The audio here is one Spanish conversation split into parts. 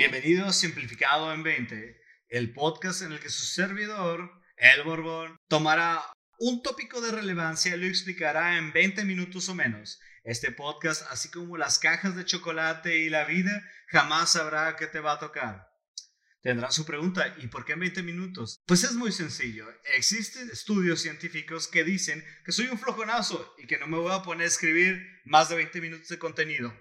Bienvenido a Simplificado en 20, el podcast en el que su servidor, El Borbón, tomará un tópico de relevancia y lo explicará en 20 minutos o menos. Este podcast, así como las cajas de chocolate y la vida, jamás sabrá qué te va a tocar. Tendrán su pregunta, ¿y por qué en 20 minutos? Pues es muy sencillo. Existen estudios científicos que dicen que soy un flojonazo y que no me voy a poner a escribir más de 20 minutos de contenido.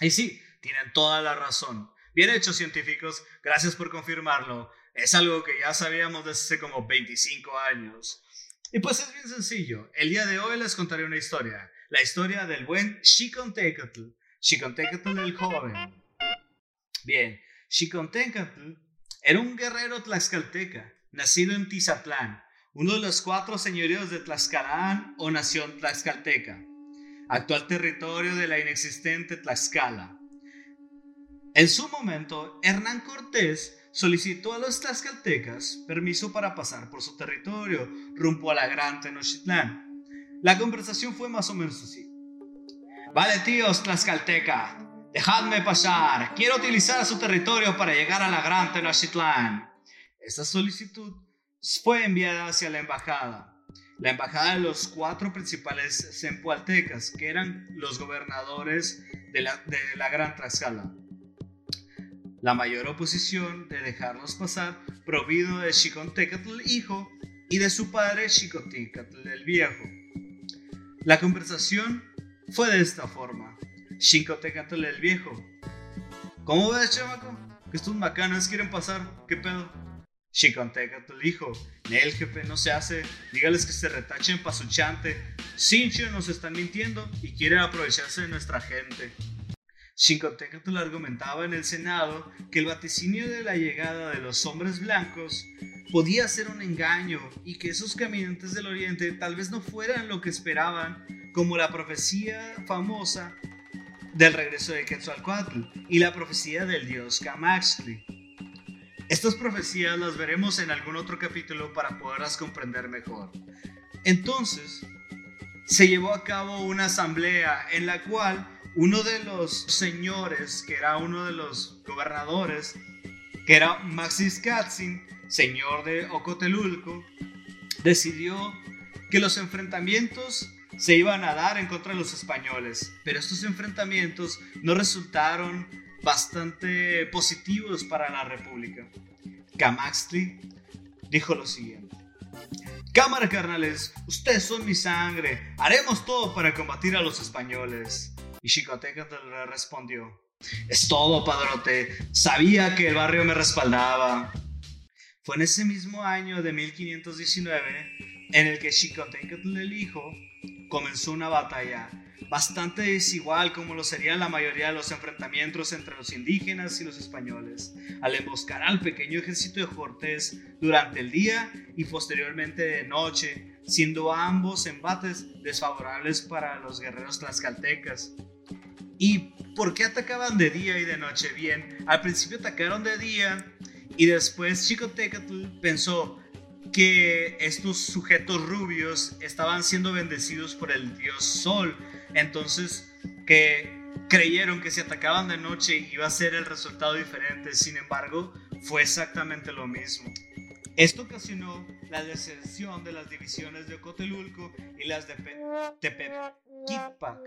Y sí, tienen toda la razón. Bien hecho, científicos. Gracias por confirmarlo. Es algo que ya sabíamos desde hace como 25 años. Y pues es bien sencillo. El día de hoy les contaré una historia. La historia del buen Xicontecatl. Xicontecatl el joven. Bien, Xicontecatl era un guerrero tlaxcalteca, nacido en Tizatlán, uno de los cuatro señoríos de Tlaxcalán o nación tlaxcalteca, actual territorio de la inexistente Tlaxcala. En su momento, Hernán Cortés solicitó a los tlaxcaltecas permiso para pasar por su territorio rumbo a la Gran Tenochtitlán. La conversación fue más o menos así. Vale, tíos tlaxcalteca, dejadme pasar. Quiero utilizar su territorio para llegar a la Gran Tenochtitlán. Esta solicitud fue enviada hacia la embajada. La embajada de los cuatro principales zempoaltecas, que eran los gobernadores de la, de la Gran Tlaxcala. La mayor oposición de dejarlos pasar provino de Xicontecatl hijo y de su padre Xicotécatl el viejo. La conversación fue de esta forma. Xicotécatl el viejo. ¿Cómo ves, chamaco? Que estos macanas quieren pasar. ¿Qué pedo? Xicotécatl hijo. El jefe no se hace. Dígales que se retachen pa' su chante. Sincho nos están mintiendo y quieren aprovecharse de nuestra gente. Xicotécatl argumentaba en el Senado que el vaticinio de la llegada de los hombres blancos podía ser un engaño y que esos caminantes del oriente tal vez no fueran lo que esperaban, como la profecía famosa del regreso de Quetzalcoatl y la profecía del dios Camaxtli. Estas profecías las veremos en algún otro capítulo para poderlas comprender mejor. Entonces, se llevó a cabo una asamblea en la cual uno de los señores, que era uno de los gobernadores, que era Maxis Katzin, señor de Ocotelulco, decidió que los enfrentamientos se iban a dar en contra de los españoles, pero estos enfrentamientos no resultaron bastante positivos para la República. Camaxtli dijo lo siguiente. Cámara carnales, ustedes son mi sangre, haremos todo para combatir a los españoles. Y Xicotecatl le respondió, es todo, padrote, sabía que el barrio me respaldaba. Fue en ese mismo año de 1519 en el que Xicotecatl el hijo comenzó una batalla bastante desigual como lo serían la mayoría de los enfrentamientos entre los indígenas y los españoles, al emboscar al pequeño ejército de Cortés durante el día y posteriormente de noche, siendo ambos embates desfavorables para los guerreros tlaxcaltecas. ¿Y por qué atacaban de día y de noche? Bien, al principio atacaron de día y después Xicotecatl pensó que estos sujetos rubios estaban siendo bendecidos por el dios Sol. Entonces, que creyeron que si atacaban de noche iba a ser el resultado diferente. Sin embargo, fue exactamente lo mismo. Esto ocasionó la deserción de las divisiones de Ocotelulco y las de Tepequipac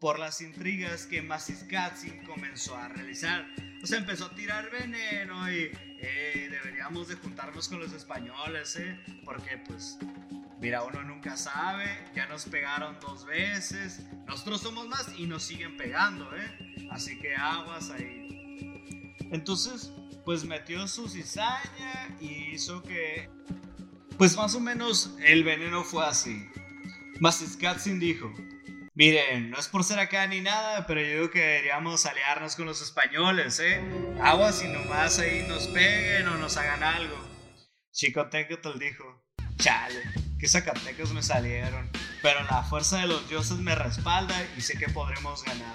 por las intrigas que Masiscatzin comenzó a realizar. O sea, empezó a tirar veneno y eh, deberíamos de juntarnos con los españoles, ¿eh? Porque pues, mira, uno nunca sabe, ya nos pegaron dos veces, nosotros somos más y nos siguen pegando, ¿eh? Así que aguas ahí. Entonces, pues metió su cizaña y hizo que, pues más o menos el veneno fue así. Masiscatzin dijo, Miren, no es por ser acá ni nada, pero yo digo que deberíamos aliarnos con los españoles, ¿eh? Aguas y nomás ahí nos peguen o nos hagan algo. Chico Tecatl dijo, chale, que Zacatecas me salieron, pero la fuerza de los dioses me respalda y sé que podremos ganar.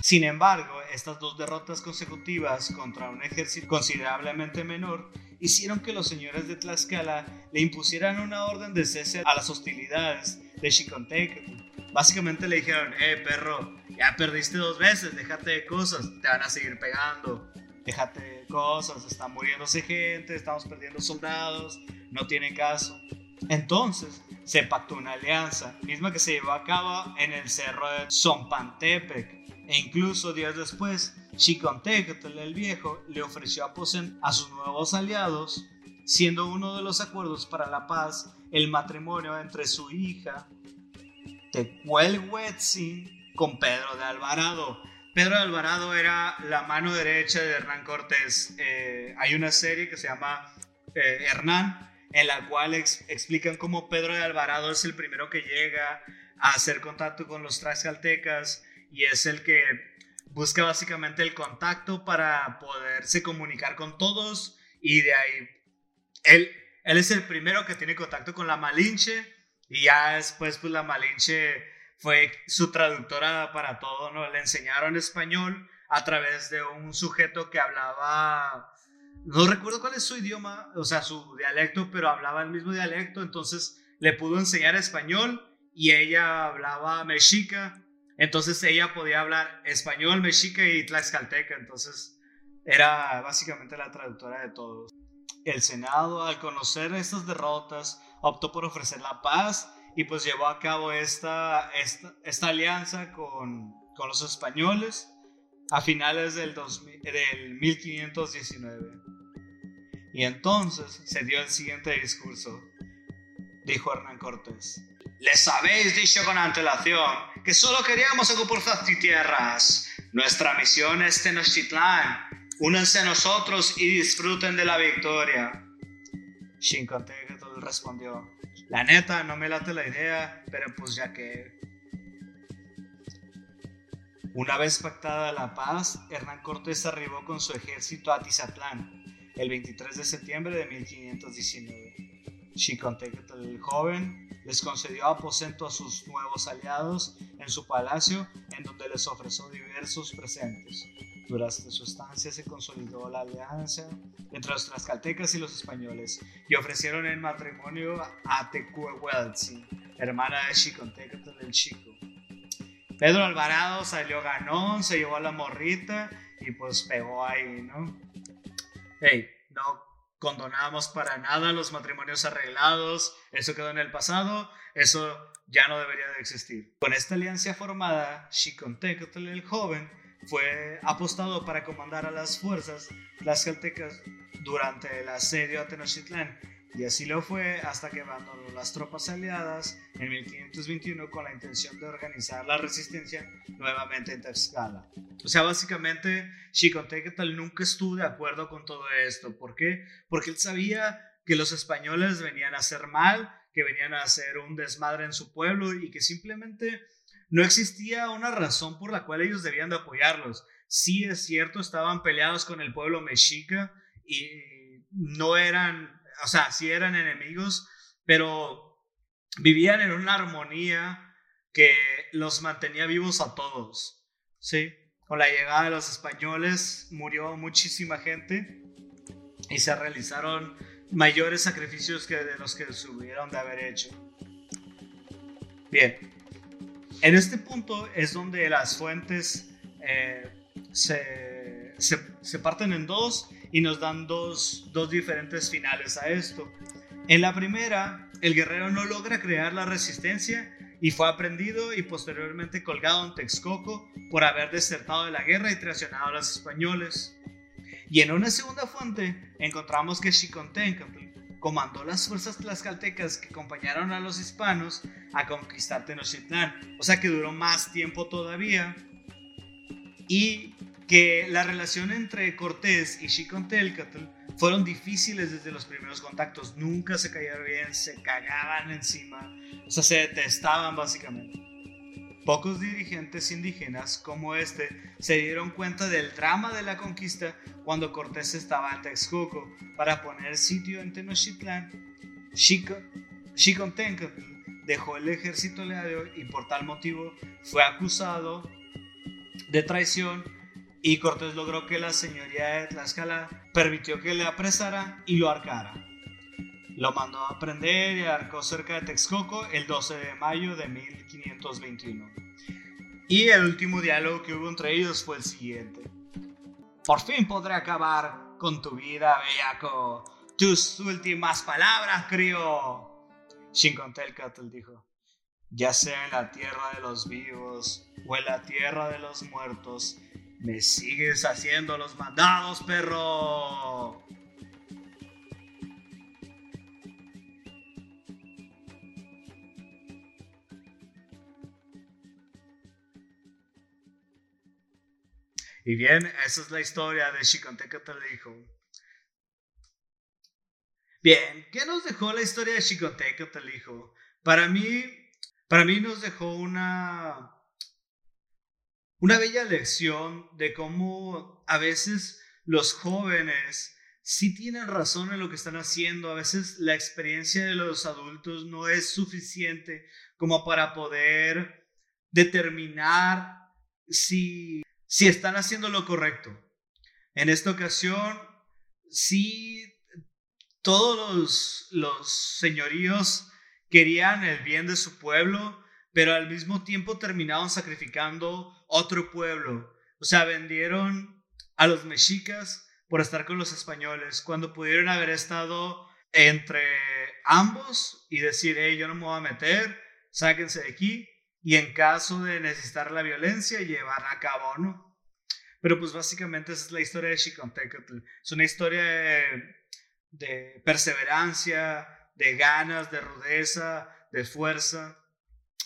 Sin embargo, estas dos derrotas consecutivas contra un ejército considerablemente menor hicieron que los señores de Tlaxcala le impusieran una orden de cese a las hostilidades de Xicontecatl Básicamente le dijeron, eh, perro, ya perdiste dos veces, déjate de cosas, te van a seguir pegando, déjate de cosas, está muriéndose gente, estamos perdiendo soldados, no tiene caso. Entonces se pactó una alianza, misma que se llevó a cabo en el cerro de Zompantepec, e incluso días después, Chicontecatl el Viejo le ofreció aposento a sus nuevos aliados, siendo uno de los acuerdos para la paz el matrimonio entre su hija Tecuelhuetzin con Pedro de Alvarado. Pedro de Alvarado era la mano derecha de Hernán Cortés. Eh, hay una serie que se llama eh, Hernán, en la cual explican cómo Pedro de Alvarado es el primero que llega a hacer contacto con los tlaxcaltecas y es el que busca básicamente el contacto para poderse comunicar con todos y de ahí él, él es el primero que tiene contacto con la Malinche y ya después pues la Malinche fue su traductora para todo, ¿no? Le enseñaron español a través de un sujeto que hablaba, no recuerdo cuál es su idioma, o sea, su dialecto, pero hablaba el mismo dialecto, entonces le pudo enseñar español y ella hablaba mexica, entonces ella podía hablar español, mexica y tlaxcalteca, entonces era básicamente la traductora de todos. El Senado, al conocer estas derrotas, optó por ofrecer la paz y pues llevó a cabo esta, esta, alianza con, con, los españoles a finales del, del 1519. Y entonces se dio el siguiente discurso. Dijo Hernán Cortés. Les habéis dicho con antelación que solo queríamos ocupar tierras. Nuestra misión es Tenochtitlán Únanse a nosotros y disfruten de la victoria. Shinkontecatl respondió, la neta, no me late la idea, pero pues ya que... Una vez pactada la paz, Hernán Cortés arribó con su ejército a Tizatlán el 23 de septiembre de 1519. Xicontecatl el joven les concedió aposento a sus nuevos aliados en su palacio, en donde les ofreció diversos presentes. Durante su estancia se consolidó la alianza entre los tlaxcaltecas y los españoles y ofrecieron en matrimonio a Tecuehuelzi, hermana de Xicontecatl del Chico. Pedro Alvarado salió ganón, se llevó a la morrita y pues pegó ahí, ¿no? Hey, no condonamos para nada los matrimonios arreglados, eso quedó en el pasado, eso ya no debería de existir. Con esta alianza formada, Xicontecatl el joven fue apostado para comandar a las fuerzas tlaxcaltecas durante el asedio a Tenochtitlán y así lo fue hasta que abandonó las tropas aliadas en 1521 con la intención de organizar la resistencia nuevamente en Tlaxcala. O sea, básicamente Xicoténcatl nunca estuvo de acuerdo con todo esto. ¿Por qué? Porque él sabía que los españoles venían a hacer mal, que venían a hacer un desmadre en su pueblo y que simplemente no existía una razón por la cual ellos debían de apoyarlos. Sí es cierto, estaban peleados con el pueblo mexica y no eran, o sea, sí eran enemigos, pero vivían en una armonía que los mantenía vivos a todos. Sí, con la llegada de los españoles murió muchísima gente y se realizaron mayores sacrificios que de los que se hubieran de haber hecho. Bien, en este punto es donde las fuentes eh, se, se, parten en dos y nos dan dos, dos diferentes finales a esto. En la primera, el guerrero no logra crear la resistencia y fue aprendido y posteriormente colgado en Texcoco por haber desertado de la guerra y traicionado a los españoles. Y en una segunda fuente encontramos que Xiconténcatl comandó las fuerzas tlaxcaltecas que acompañaron a los hispanos a conquistar Tenochtitlán. O sea que duró más tiempo todavía. Y que la relación entre Cortés y Xicontelcatl fueron difíciles desde los primeros contactos. Nunca se cayeron bien, se cagaban encima. O sea, se detestaban básicamente. Pocos dirigentes indígenas como este se dieron cuenta del drama de la conquista cuando Cortés estaba en Texcoco para poner sitio en Tenochtitlán. Xicoténcatl dejó el ejército aliado y por tal motivo fue acusado de traición y Cortés logró que la señoría de Tlaxcala permitió que le apresara y lo arcara. Lo mandó a prender y arcó cerca de Texcoco el 12 de mayo de 1521. Y el último diálogo que hubo entre ellos fue el siguiente. Por fin podré acabar con tu vida, bellaco. Tus últimas palabras, crío. Shinkontelcatl dijo. Ya sea en la tierra de los vivos o en la tierra de los muertos, me sigues haciendo los mandados, perro. Y bien, esa es la historia de Xicontecatl hijo. Bien, ¿qué nos dejó la historia de Xicontecatl hijo? Para mí, para mí nos dejó una una bella lección de cómo a veces los jóvenes sí tienen razón en lo que están haciendo. A veces la experiencia de los adultos no es suficiente como para poder determinar si si están haciendo lo correcto. En esta ocasión, sí, todos los, señoríos querían el bien de su pueblo, pero al mismo tiempo terminaron sacrificando otro pueblo. O sea, vendieron a los mexicas por estar con los españoles, cuando pudieron haber estado entre ambos y decir, hey, yo no me voy a meter, sáquense de aquí, y en caso de necesitar la violencia, llevar a cabo, ¿no? Pero pues básicamente esa es la historia de Xicontecatl. Es una historia de, perseverancia, de ganas, de rudeza, de fuerza.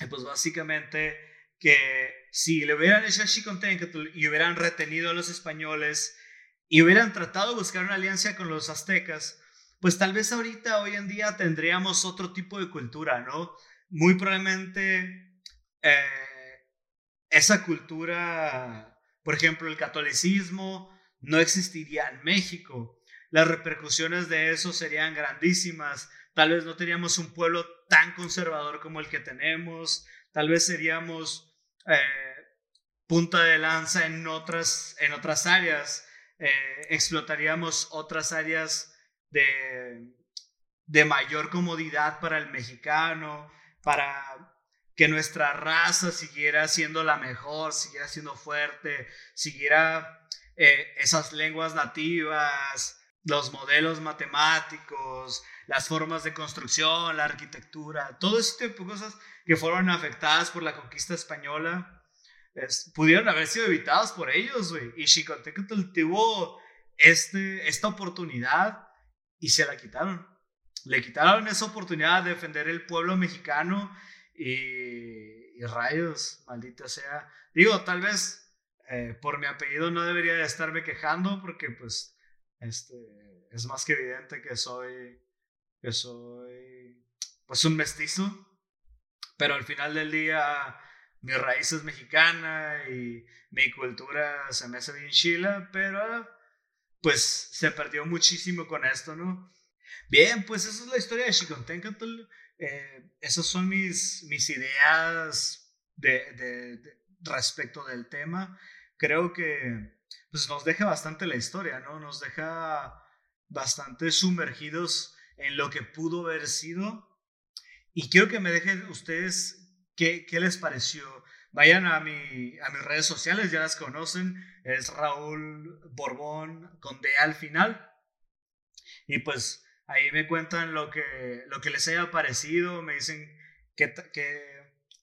Pues básicamente que si le hubieran hecho a Xicontecatl y hubieran retenido a los españoles y hubieran tratado de buscar una alianza con los aztecas, pues tal vez ahorita, hoy en día, tendríamos otro tipo de cultura, ¿no? Muy probablemente eh, esa cultura, por ejemplo, el catolicismo, no existiría en México. Las repercusiones de eso serían grandísimas. Tal vez no teníamos un pueblo tan conservador como el que tenemos. Tal vez seríamos eh, punta de lanza en otras, en otras áreas. Eh, explotaríamos otras áreas de, de mayor comodidad para el mexicano, para que nuestra raza siguiera siendo la mejor, siguiera siendo fuerte, siguiera eh, esas lenguas nativas, los modelos matemáticos, las formas de construcción, la arquitectura, todo ese tipo de cosas que fueron afectadas por la conquista española, pudieron haber sido evitadas por ellos, güey. Y Xicotécatl tuvo este, esta oportunidad y se la quitaron. Le quitaron esa oportunidad de defender el pueblo mexicano y, rayos, maldita sea. Digo, tal vez eh, por mi apellido no debería de estarme quejando porque pues este, es más que evidente que soy, que soy pues un mestizo. Pero al final del día mi raíz es mexicana y mi cultura se me hace bien chila, pero pues se perdió muchísimo con esto, ¿no? Bien, pues esa es la historia de Xicontencatl. Eh, esas son mis, mis ideas de, respecto del tema. Creo que pues, nos deja bastante la historia, ¿no? Nos deja bastante sumergidos en lo que pudo haber sido. Y quiero que me dejen ustedes qué, qué les pareció. Vayan a, mi, a mis redes sociales, ya las conocen. Es Raúl Borbón con al final. Y pues Ahí me cuentan lo que, lo que les haya parecido, me dicen que, que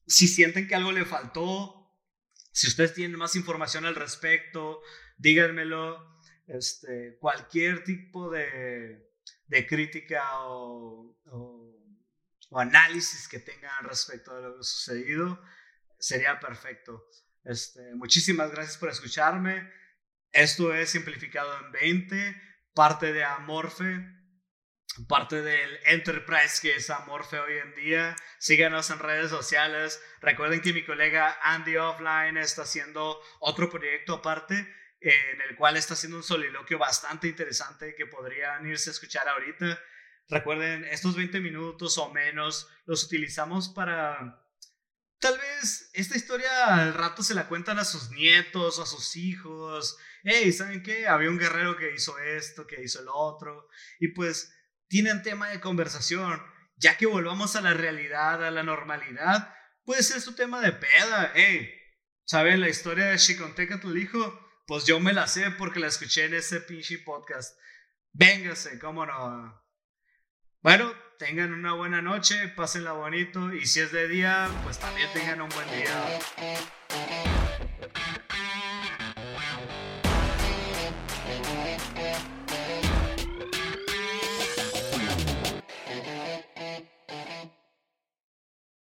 si sienten que algo le faltó, si ustedes tienen más información al respecto, díganmelo. Este, cualquier tipo de, de crítica o, o, análisis que tengan respecto a lo sucedido sería perfecto. Este, muchísimas gracias por escucharme. Esto es Simplificado en 20, parte de Amorfe parte del enterprise que es Amorfe hoy en día. Síganos en redes sociales. Recuerden que mi colega Andy Offline está haciendo otro proyecto aparte en el cual está haciendo un soliloquio bastante interesante que podrían irse a escuchar ahorita. Recuerden, estos 20 minutos o menos los utilizamos para... Tal vez esta historia al rato se la cuentan a sus nietos o a sus hijos. Hey, ¿saben qué? Había un guerrero que hizo esto, que hizo el otro. Y pues tienen tema de conversación. Ya que volvamos a la realidad, a la normalidad, puede ser su tema de peda. Hey, ¿Saben la historia de Chicontecatl, hijo? Pues yo me la sé porque la escuché en ese pinche podcast. Véngase, cómo no. Bueno, tengan una buena noche, pásenla bonito y si es de día, pues también tengan un buen día.